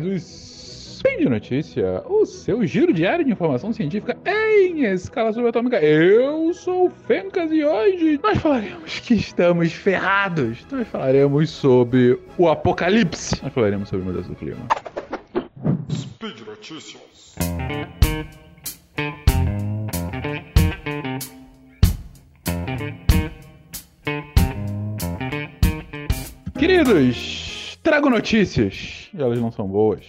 mais o Spin de Notícia, o seu giro diário de informação científica em escala subatômica. Eu sou o Fencas e hoje nós falaremos que estamos ferrados. Nós falaremos sobre o apocalipse. Nós falaremos sobre mudança do clima. Speed Notícias. Queridos, trago notícias. E elas não são boas.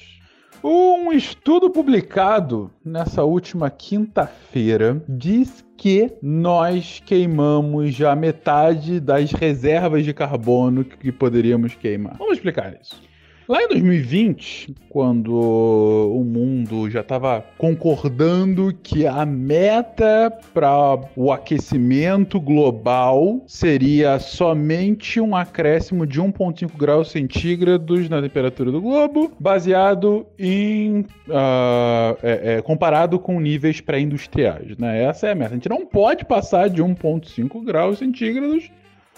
Um estudo publicado nessa última quinta-feira diz que nós queimamos já metade das reservas de carbono que poderíamos queimar. Vamos explicar isso. Lá em 2020, quando o mundo já estava concordando que a meta para o aquecimento global seria somente um acréscimo de 1,5 graus centígrados na temperatura do globo, baseado em. Uh, é, é, comparado com níveis pré-industriais. Né? Essa é a meta. A gente não pode passar de 1,5 graus centígrados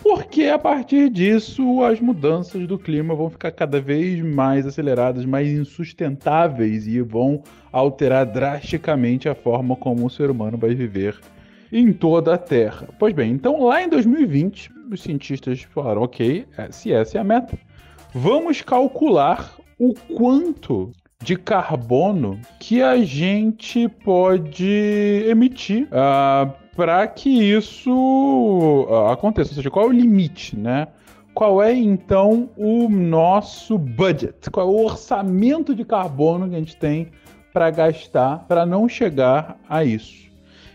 porque a partir disso as mudanças do clima vão ficar cada vez mais aceleradas, mais insustentáveis e vão alterar drasticamente a forma como o ser humano vai viver em toda a Terra. Pois bem, então lá em 2020, os cientistas falaram: ok, é, se essa é a meta, vamos calcular o quanto de carbono que a gente pode emitir uh, para que isso ah, aconteça. Ou seja, qual é o limite, né? Qual é então o nosso budget? Qual é o orçamento de carbono que a gente tem para gastar para não chegar a isso?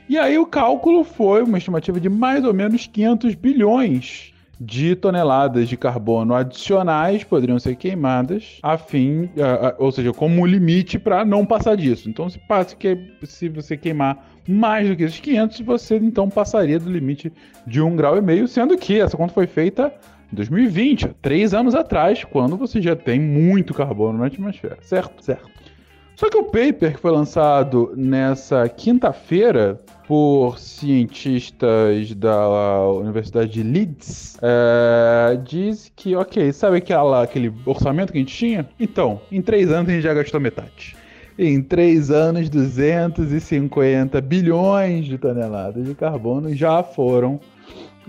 E aí o cálculo foi uma estimativa de mais ou menos 500 bilhões de toneladas de carbono adicionais poderiam ser queimadas a fim, uh, uh, ou seja, como limite para não passar disso. Então, se passa que se você queimar mais do que esses 500, você então passaria do limite de um grau e meio, sendo que essa conta foi feita em 2020, três anos atrás, quando você já tem muito carbono na atmosfera, certo? Certo. Só que o paper que foi lançado nessa quinta-feira por cientistas da Universidade de Leeds é, diz que, ok, sabe aquela, aquele orçamento que a gente tinha? Então, em três anos a gente já gastou metade. Em três anos, 250 bilhões de toneladas de carbono já foram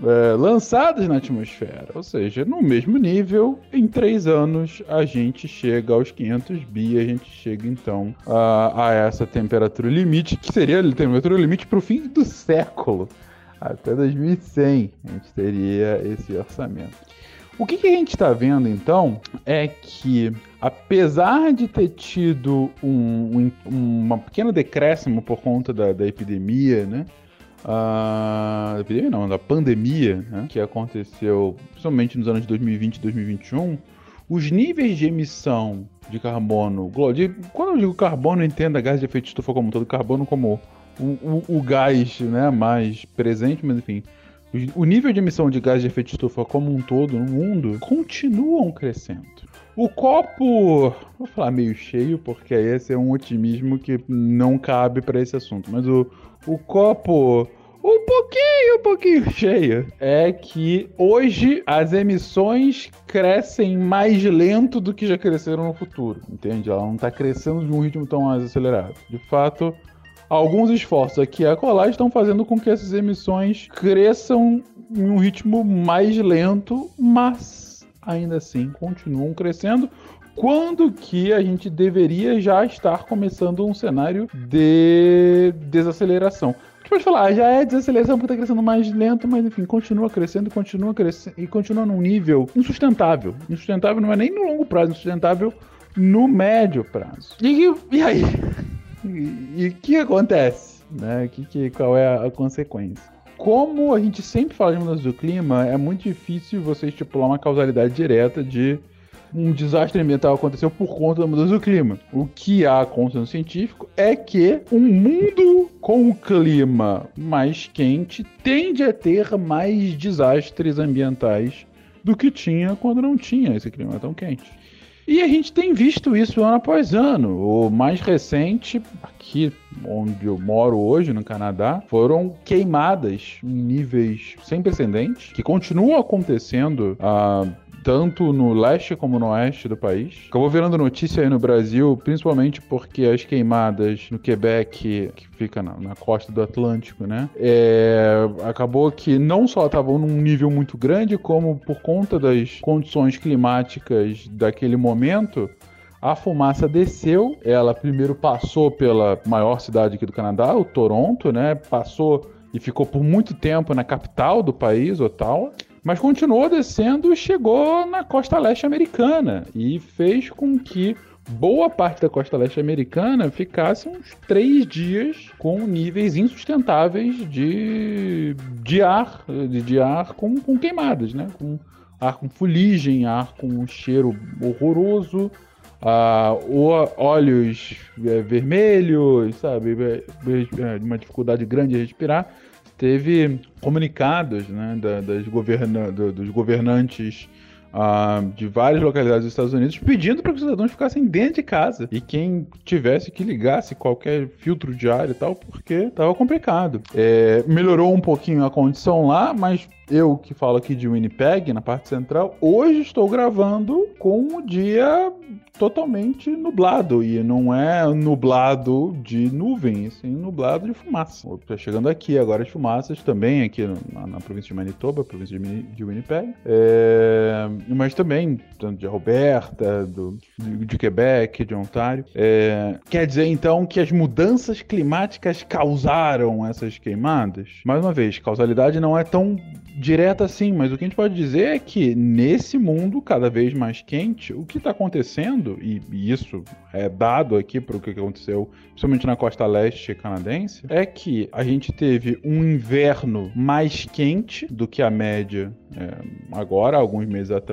é, lançadas na atmosfera. Ou seja, no mesmo nível, em três anos a gente chega aos 500 bi, a gente chega então a, a essa temperatura limite, que seria a temperatura limite para o fim do século. Até 2100 a gente teria esse orçamento. O que, que a gente está vendo então é que, apesar de ter tido um, um uma pequeno decréscimo por conta da, da epidemia, né? epidemia não, da pandemia, né, que aconteceu principalmente nos anos de 2020 e 2021, os níveis de emissão de carbono, de, quando eu digo carbono, entenda gás de efeito estufa como todo, carbono como o, o, o gás né, mais presente, mas enfim, o nível de emissão de gás de efeito estufa como um todo no mundo continuam crescendo. O copo, vou falar meio cheio, porque esse é um otimismo que não cabe para esse assunto, mas o, o copo um pouquinho, um pouquinho cheio. É que hoje as emissões crescem mais lento do que já cresceram no futuro, entende? Ela não está crescendo de um ritmo tão mais acelerado. De fato, alguns esforços aqui e acolá estão fazendo com que essas emissões cresçam em um ritmo mais lento, mas ainda assim continuam crescendo, quando que a gente deveria já estar começando um cenário de desaceleração. A pode falar, ah, já é desaceleração porque está crescendo mais lento, mas enfim, continua crescendo, continua crescendo e continua num nível insustentável. Insustentável não é nem no longo prazo, insustentável no médio prazo. E, e aí? E o que acontece? Né? Que, que, qual é a, a consequência? Como a gente sempre fala de mudança do clima, é muito difícil você estipular uma causalidade direta de um desastre ambiental aconteceu por conta da mudança do clima. O que há consenso científico é que um mundo com o clima mais quente tende a ter mais desastres ambientais do que tinha quando não tinha esse clima tão quente. E a gente tem visto isso ano após ano. O mais recente, aqui onde eu moro hoje, no Canadá, foram queimadas em níveis sem precedentes, que continuam acontecendo. Uh, tanto no leste como no oeste do país. Acabou virando notícia aí no Brasil, principalmente porque as queimadas no Quebec, que fica na, na costa do Atlântico, né? É, acabou que não só estavam num nível muito grande, como por conta das condições climáticas daquele momento, a fumaça desceu, ela primeiro passou pela maior cidade aqui do Canadá, o Toronto, né? Passou e ficou por muito tempo na capital do país, Ottawa, mas continuou descendo e chegou na costa leste americana e fez com que boa parte da costa leste americana ficasse uns três dias com níveis insustentáveis de, de ar, de, de ar com, com queimadas, né? Com ar com fuligem, ar com um cheiro horroroso, uh, olhos é, vermelhos, sabe? É, é, uma dificuldade grande de respirar. Teve comunicados né, da, das governa, do, dos governantes Uh, de várias localidades dos Estados Unidos pedindo para que os cidadãos ficassem dentro de casa e quem tivesse que ligasse qualquer filtro de ar e tal, porque estava complicado. É, melhorou um pouquinho a condição lá, mas eu que falo aqui de Winnipeg, na parte central, hoje estou gravando com o dia totalmente nublado. E não é nublado de nuvem, sim nublado de fumaça. Estou chegando aqui agora de fumaças, também aqui na, na província de Manitoba, província de, de Winnipeg. É, mas também tanto de Alberta, do, de, de Quebec, de Ontário. É, quer dizer então que as mudanças climáticas causaram essas queimadas? Mais uma vez, causalidade não é tão direta assim, mas o que a gente pode dizer é que nesse mundo cada vez mais quente, o que está acontecendo, e, e, isso é dado aqui para o que aconteceu, principalmente na costa leste canadense, é que a gente teve um inverno mais quente do que a média é, agora, alguns meses atrás.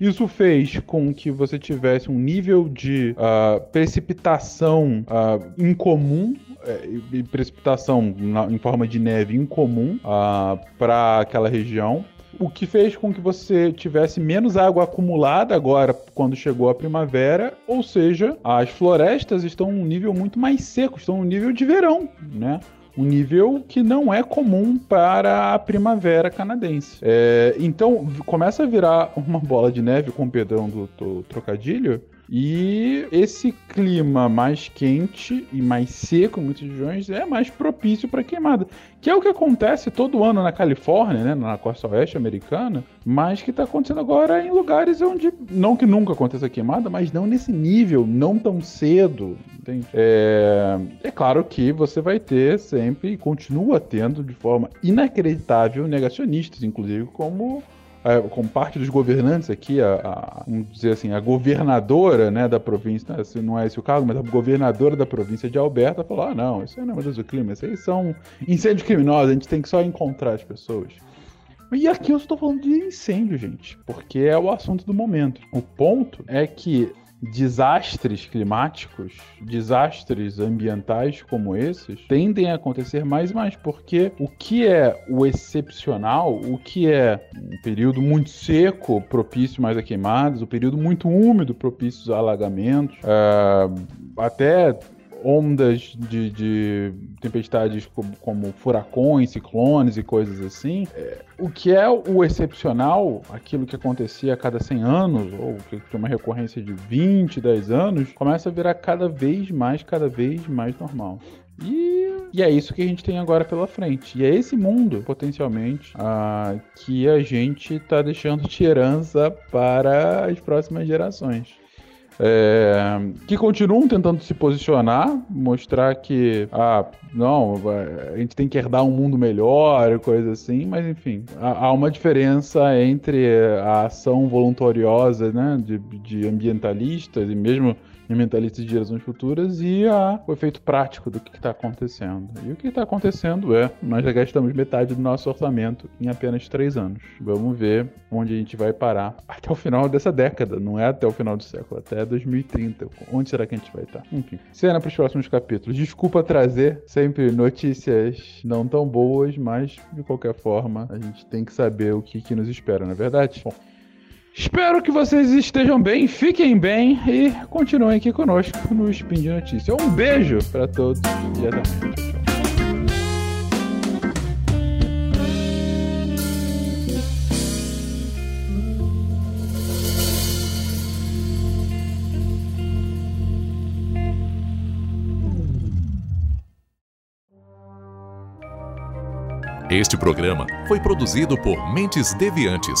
Isso fez com que você tivesse um nível de uh, precipitação uh, incomum é, e precipitação na, em forma de neve incomum uh, ah, para aquela região. O que fez com que você tivesse menos água acumulada agora quando chegou a primavera, ou seja, as florestas estão num nível muito mais seco, estão no nível de verão, né? Um nível que não é comum para a primavera canadense. É, então começa a virar uma bola de neve, com o perdão do, do trocadilho, e esse clima mais quente e mais seco em muitas regiões é mais propício para queimada, que é o que acontece todo ano na Califórnia, né, na costa oeste americana, mas que está acontecendo agora em lugares onde não que nunca aconteça queimada, mas não nesse nível, não tão cedo. É, é claro que você vai ter sempre e continua tendo de forma inacreditável negacionistas, inclusive como é, como parte dos governantes aqui, a, a, vamos dizer assim, a governadora né, da província, né, não é esse o cargo, mas a governadora da província de Alberta falou: ah, não, isso aí não é mudança do clima, isso aí são incêndios criminosos, a gente tem que só encontrar as pessoas. E aqui eu estou falando de incêndio, gente, porque é o assunto do momento. O ponto é que desastres climáticos, desastres ambientais como esses, tendem a acontecer mais e mais, porque o que é o excepcional, o que é um período muito seco, propício mais a queimadas, o um período muito úmido, propício a alagamentos, uh, até ondas de, de tempestades como, como, furacões, ciclones e coisas assim, é, o que é o excepcional, aquilo que acontecia a cada 100 anos, ou que tem uma recorrência de 20, 10 anos, começa a virar cada vez mais, cada vez mais normal. E, e, é isso que a gente tem agora pela frente. E é esse mundo, potencialmente, uh, que a gente está deixando de herança para as próximas gerações é, que continuam tentando se posicionar, mostrar que, ah, não, a gente tem que herdar um mundo melhor, coisa assim, mas enfim, há, uma diferença entre a ação voluntariosa né, de, de ambientalistas e mesmo ambientalistas de gerações futuras e a, o efeito prático do que está acontecendo. E o que está acontecendo é, nós já gastamos metade do nosso orçamento em apenas três anos. Vamos ver onde a gente vai parar até o final dessa década, não é até o final do século, até 2030. Onde será que a gente vai estar? Enfim, cena para os próximos capítulos. Desculpa trazer sempre notícias não tão boas, mas de qualquer forma a gente tem que saber o que, que nos espera, não é verdade? Bom, Espero que vocês estejam bem, fiquem bem e continuem aqui conosco no Spin de Notícia. Um beijo para todos e até mais. Este programa foi produzido por Mentes Deviantes